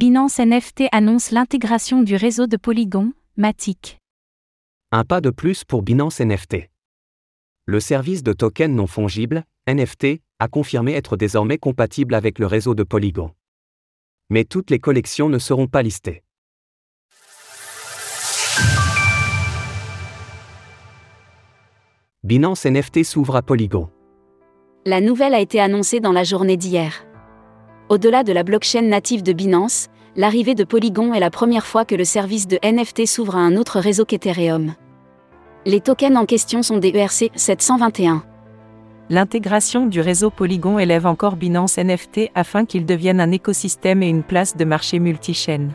Binance NFT annonce l'intégration du réseau de Polygon, Matic. Un pas de plus pour Binance NFT. Le service de token non fongible, NFT, a confirmé être désormais compatible avec le réseau de Polygon. Mais toutes les collections ne seront pas listées. Binance NFT s'ouvre à Polygon. La nouvelle a été annoncée dans la journée d'hier. Au-delà de la blockchain native de Binance, l'arrivée de Polygon est la première fois que le service de NFT s'ouvre à un autre réseau qu'Ethereum. Les tokens en question sont des ERC 721. L'intégration du réseau Polygon élève encore Binance NFT afin qu'il devienne un écosystème et une place de marché multichaîne.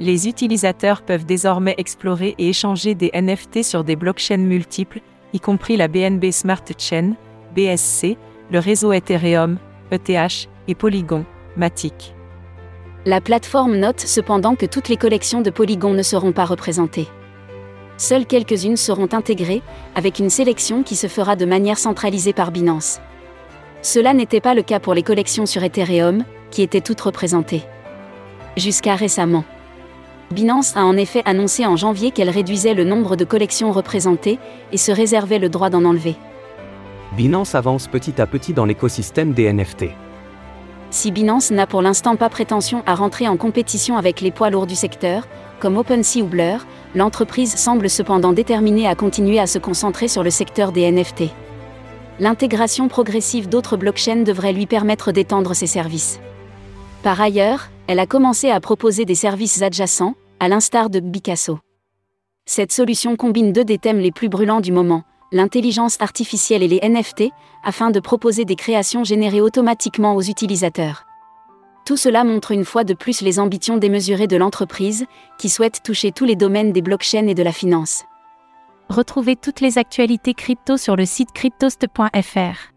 Les utilisateurs peuvent désormais explorer et échanger des NFT sur des blockchains multiples, y compris la BNB Smart Chain, BSC, le réseau Ethereum, ETH, et Polygon, Matic. La plateforme note cependant que toutes les collections de Polygon ne seront pas représentées. Seules quelques-unes seront intégrées, avec une sélection qui se fera de manière centralisée par Binance. Cela n'était pas le cas pour les collections sur Ethereum, qui étaient toutes représentées. Jusqu'à récemment. Binance a en effet annoncé en janvier qu'elle réduisait le nombre de collections représentées et se réservait le droit d'en enlever. Binance avance petit à petit dans l'écosystème des NFT. Si Binance n'a pour l'instant pas prétention à rentrer en compétition avec les poids lourds du secteur, comme OpenSea ou Blur, l'entreprise semble cependant déterminée à continuer à se concentrer sur le secteur des NFT. L'intégration progressive d'autres blockchains devrait lui permettre d'étendre ses services. Par ailleurs, elle a commencé à proposer des services adjacents, à l'instar de Picasso. Cette solution combine deux des thèmes les plus brûlants du moment, l'intelligence artificielle et les NFT, afin de proposer des créations générées automatiquement aux utilisateurs. Tout cela montre une fois de plus les ambitions démesurées de l'entreprise, qui souhaite toucher tous les domaines des blockchains et de la finance. Retrouvez toutes les actualités crypto sur le site cryptost.fr.